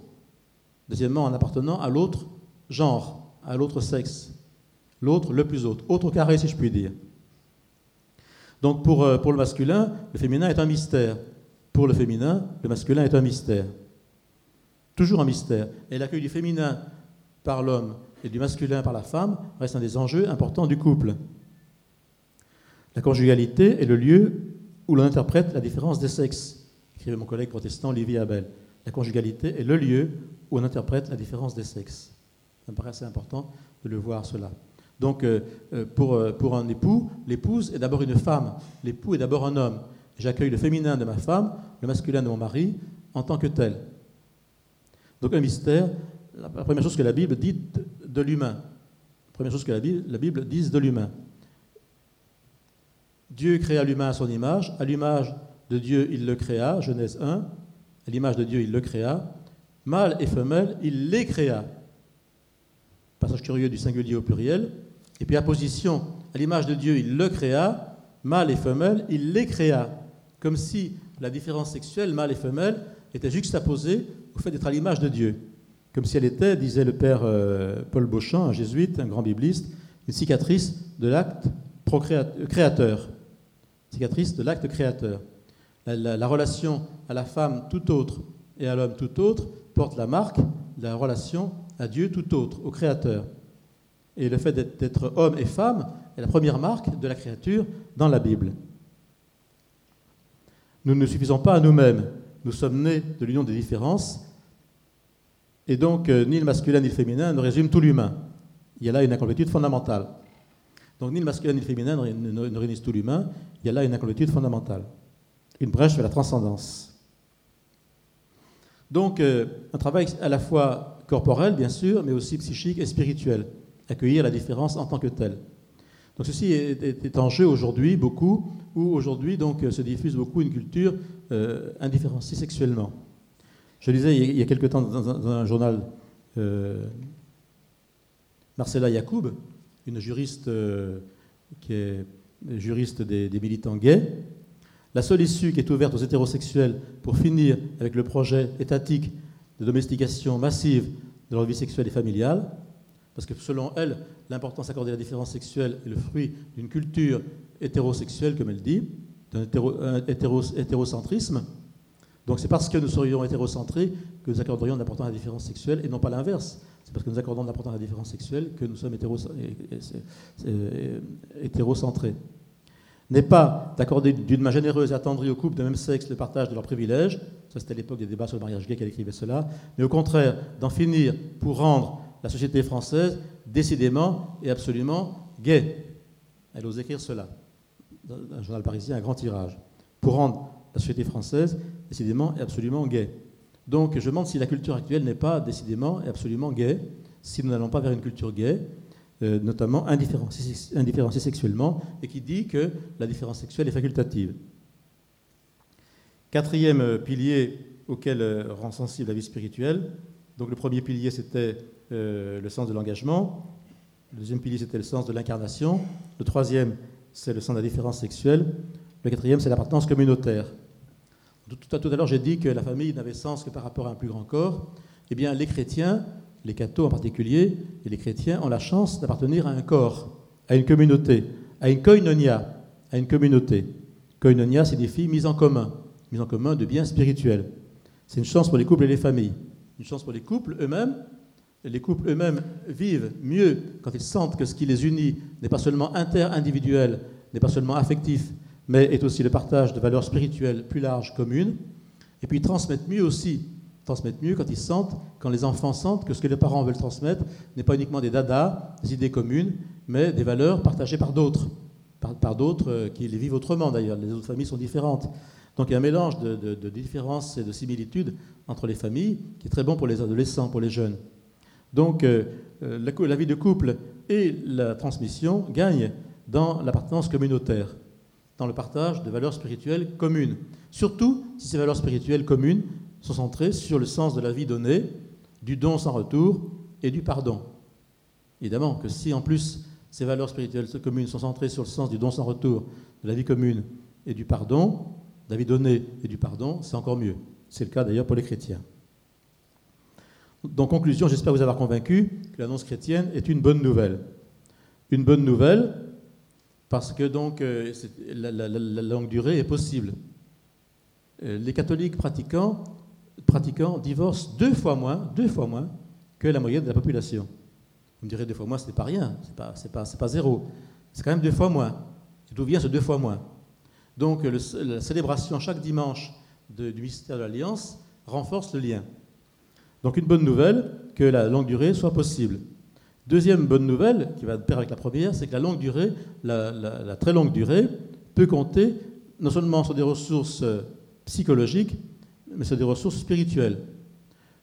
deuxièmement, en appartenant à l'autre genre, à l'autre sexe. L'autre, le plus autre. Autre carré, si je puis dire. Donc pour, pour le masculin, le féminin est un mystère. Pour le féminin, le masculin est un mystère toujours un mystère. Et l'accueil du féminin par l'homme et du masculin par la femme reste un des enjeux importants du couple. La conjugalité est le lieu où l'on interprète la différence des sexes, écrivait mon collègue protestant Olivier Abel. La conjugalité est le lieu où on interprète la différence des sexes. Ça me paraît assez important de le voir cela. Donc, euh, euh, pour, euh, pour un époux, l'épouse est d'abord une femme, l'époux est d'abord un homme. J'accueille le féminin de ma femme, le masculin de mon mari, en tant que tel. Donc un mystère, la première chose que la Bible dit de l'humain. Première chose que la Bible, dit de l'humain. Dieu créa l'humain à son image. À l'image de Dieu, il le créa. Genèse 1. À l'image de Dieu, il le créa. Mâle et femelle, il les créa. Passage curieux du singulier au pluriel. Et puis à position, à l'image de Dieu, il le créa. Mâle et femelle, il les créa. Comme si la différence sexuelle, mâle et femelle, était juxtaposée au fait d'être à l'image de Dieu, comme si elle était, disait le père euh, Paul Beauchamp, un jésuite, un grand bibliste, une cicatrice de l'acte créateur. Cicatrice de l'acte créateur. La, relation à la femme tout autre et à l'homme tout autre porte la marque de la relation à Dieu tout autre, au Créateur. Et le fait d'être homme et femme est la première marque de la créature dans la Bible. nous ne suffisons pas à nous-mêmes. Nous sommes nés de l'union des différences. Et donc, euh, ni le masculin ni le féminin ne résument tout l'humain. Il y a là une incomplétude fondamentale. Donc, ni le masculin ni le féminin ne réunissent tout l'humain. Il y a là une incomplétude fondamentale. Une brèche vers la transcendance. Donc, euh, un travail à la fois corporel, bien sûr, mais aussi psychique et spirituel. Accueillir la différence en tant que telle. Donc ceci est, en jeu aujourd'hui beaucoup, où aujourd'hui donc se diffuse beaucoup une culture euh, indifférenciée sexuellement. Je lisais il y a quelque temps dans un, journal euh, Marcella Yacoub, une juriste euh, qui est juriste des, des, militants gays. La seule issue qui est ouverte aux hétérosexuels pour finir avec le projet étatique de domestication massive de leur vie sexuelle et familiale, parce que selon elle, l'importance accordée à la différence sexuelle est le fruit d'une culture hétérosexuelle, comme elle dit, d'un hétérocentrisme. Donc c'est parce que nous serions hétérocentrés que nous accorderions de l'importance à la différence sexuelle et non pas l'inverse. C'est parce que nous accordons l'importance à la différence sexuelle que nous sommes hétérocentrés. N'est pas d'accorder d'une main généreuse et attendrie aux couples de même sexe le partage de leurs privilèges, ça c'était à l'époque des débats sur le mariage gay qu'elle écrivait cela, mais au contraire d'en finir pour rendre la société française, décidément et absolument gay. Elle ose écrire cela dans un journal parisien, un grand tirage, pour rendre la société française décidément et absolument gay. Donc je demande si la culture actuelle n'est pas décidément et absolument gay, si nous n'allons pas vers une culture gay, euh, notamment indifférenciée, sexuellement, et qui dit que la différence sexuelle est facultative. Quatrième euh, pilier auquel euh, rend sensible la vie spirituelle, donc le premier pilier c'était le sens de l'engagement. Le deuxième pilier, c'était le sens de l'incarnation. Le troisième, c'est le sens de la différence sexuelle. Le quatrième, c'est l'appartenance communautaire. Tout à, l'heure, j'ai dit que la famille n'avait sens que par rapport à un plus grand corps. Eh bien, les chrétiens, les cathos en particulier, et les chrétiens ont la chance d'appartenir à un corps, à une communauté, à une koinonia, à une communauté. Koinonia signifie mise en commun, mise en commun de biens spirituels. C'est une chance pour les couples et les familles. Une chance pour les couples eux-mêmes, les couples eux-mêmes vivent mieux quand ils sentent que ce qui les unit n'est pas seulement inter-individuel, n'est pas seulement affectif, mais est aussi le partage de valeurs spirituelles plus larges, communes. Et puis ils transmettent mieux aussi, transmettent mieux quand ils sentent, quand les enfants sentent que ce que les parents veulent transmettre n'est pas uniquement des dadas, des idées communes, mais des valeurs partagées par d'autres, par, d'autres euh, qui les vivent autrement d'ailleurs. Les autres familles sont différentes. Donc il y a un mélange de, différences et de similitudes entre les familles qui est très bon pour les adolescents, pour les jeunes. Donc euh, euh, la, vie de couple et la transmission gagnent dans l'appartenance communautaire, dans le partage de valeurs spirituelles communes. Surtout si ces valeurs spirituelles communes sont centrées sur le sens de la vie donnée, du don sans retour et du pardon. Évidemment que si en plus ces valeurs spirituelles communes sont centrées sur le sens du don sans retour, de la vie commune et du pardon, de la vie donnée et du pardon, c'est encore mieux. C'est le cas d'ailleurs pour les chrétiens. Donc, conclusion, j'espère vous avoir convaincu que l'annonce chrétienne est une bonne nouvelle. Une bonne nouvelle parce que donc euh, la, longue durée est possible. Euh, les catholiques pratiquants, pratiquants divorcent deux fois moins, deux fois moins que la moyenne de la population. Vous me direz deux fois moins, ce n'est pas rien, ce n'est pas, pas, pas, zéro. C'est quand même deux fois moins. D'où vient ce deux fois moins? Donc la célébration chaque dimanche du mystère de l'Alliance renforce le lien. Donc une bonne nouvelle, que la longue durée soit possible. Deuxième bonne nouvelle, qui va de pair avec la première, c'est que la longue durée, la, très longue durée, peut compter non seulement sur des ressources euh, psychologiques, mais sur des ressources spirituelles.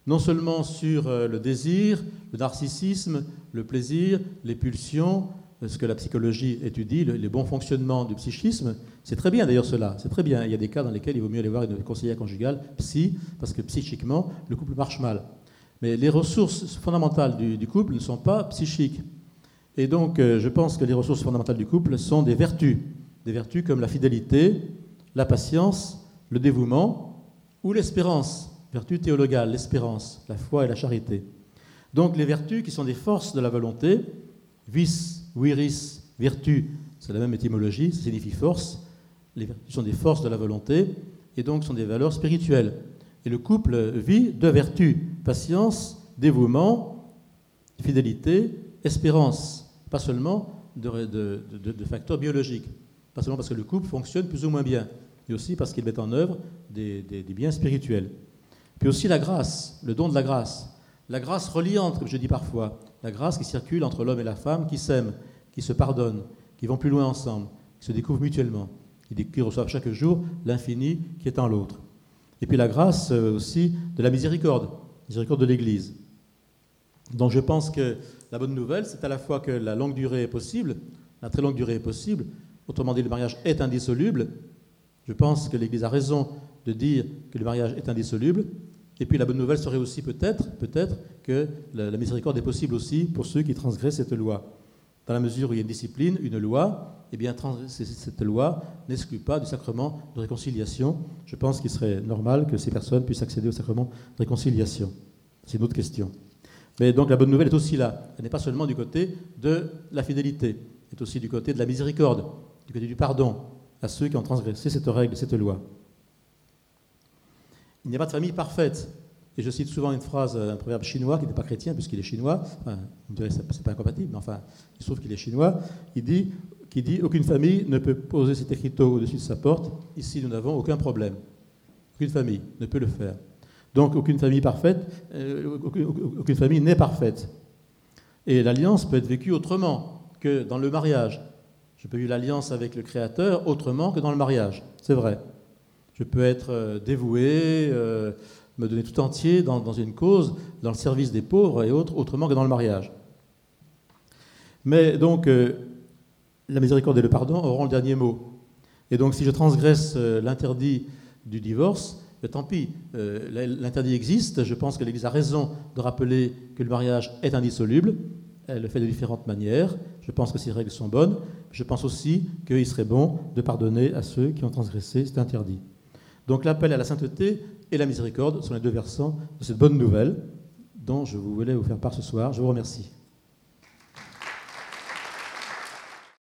Non seulement sur euh, le désir, le narcissisme, le plaisir, les pulsions, euh, ce que la psychologie étudie, les bons fonctionnements du psychisme. C'est très bien d'ailleurs cela, c'est très bien. Il y a des cas dans lesquels il vaut mieux aller voir une conseillère conjugale, psy, parce que psychiquement, le couple marche mal. Mais les ressources fondamentales du, couple ne sont pas psychiques. Et donc, euh, je pense que les ressources fondamentales du couple sont des vertus. Des vertus comme la fidélité, la patience, le dévouement ou l'espérance. Vertu théologale, l'espérance, la foi et la charité. Donc, les vertus qui sont des forces de la volonté, vis Viris, vertu, c'est la même étymologie, ça signifie force. Les vertus sont des forces de la volonté et donc sont des valeurs spirituelles. Et le couple vit de vertus, patience, dévouement, fidélité, espérance, pas seulement de, facteurs biologiques, pas seulement parce que le couple fonctionne plus ou moins bien, mais aussi parce qu'il met en œuvre des, biens spirituels. Puis aussi la grâce, le don de la grâce. La grâce reliante, comme je dis parfois, la grâce qui circule entre l'homme et la femme, qui s'aiment, qui se pardonnent, qui vont plus loin ensemble, qui se découvrent mutuellement, qui, reçoivent chaque jour l'infini qui est en l'autre. Et puis la grâce euh, aussi de la miséricorde, miséricorde de l'Église. Donc je pense que la bonne nouvelle, c'est à la fois que la longue durée est possible, la très longue durée est possible, autrement dit le mariage est indissoluble. Je pense que l'Église a raison de dire que le mariage est indissoluble. Et puis la bonne nouvelle serait aussi peut-être, peut-être que la, miséricorde est possible aussi pour ceux qui transgressent cette loi. Dans la mesure où il y a une discipline, une loi, eh bien cette loi n'exclut pas du sacrement de réconciliation. Je pense qu'il serait normal que ces personnes puissent accéder au sacrement de réconciliation. C'est une autre question. Mais donc la bonne nouvelle est aussi là. Elle n'est pas seulement du côté de la fidélité, elle est aussi du côté de la miséricorde, du côté du pardon à ceux qui ont transgressé cette règle, cette loi. Il n'y a pas de famille parfaite. Et je cite souvent une phrase, un proverbe chinois qui n'est pas chrétien puisqu'il est chinois. Enfin, vous me c'est pas incompatible, mais enfin, il se trouve qu'il est chinois. Il dit, qui dit Aucune famille ne peut poser cet écriteau au-dessus de sa porte. Ici, nous n'avons aucun problème. Aucune famille ne peut le faire. Donc, aucune famille parfaite, euh, aucune famille n'est parfaite. Et l'alliance peut être vécue autrement que dans le mariage. Je peux vivre l'alliance avec le Créateur autrement que dans le mariage. C'est vrai. Je peux être euh, dévoué, euh, me donner tout entier dans, une cause, dans le service des pauvres et autres, autrement que dans le mariage. Mais donc, la miséricorde et le pardon auront le dernier mot. Et donc, si je transgresse l'interdit du divorce, ben, tant pis, l'interdit existe. Je pense que l'Église a raison de rappeler que le mariage est indissoluble. Elle le fait de différentes manières. Je pense que ces règles sont bonnes. Je pense aussi qu'il serait bon de pardonner à ceux qui ont transgressé cet interdit. Donc l'appel à la sainteté et la miséricorde sont les deux versants de cette bonne nouvelle dont je voulais vous faire part ce soir. Je vous remercie.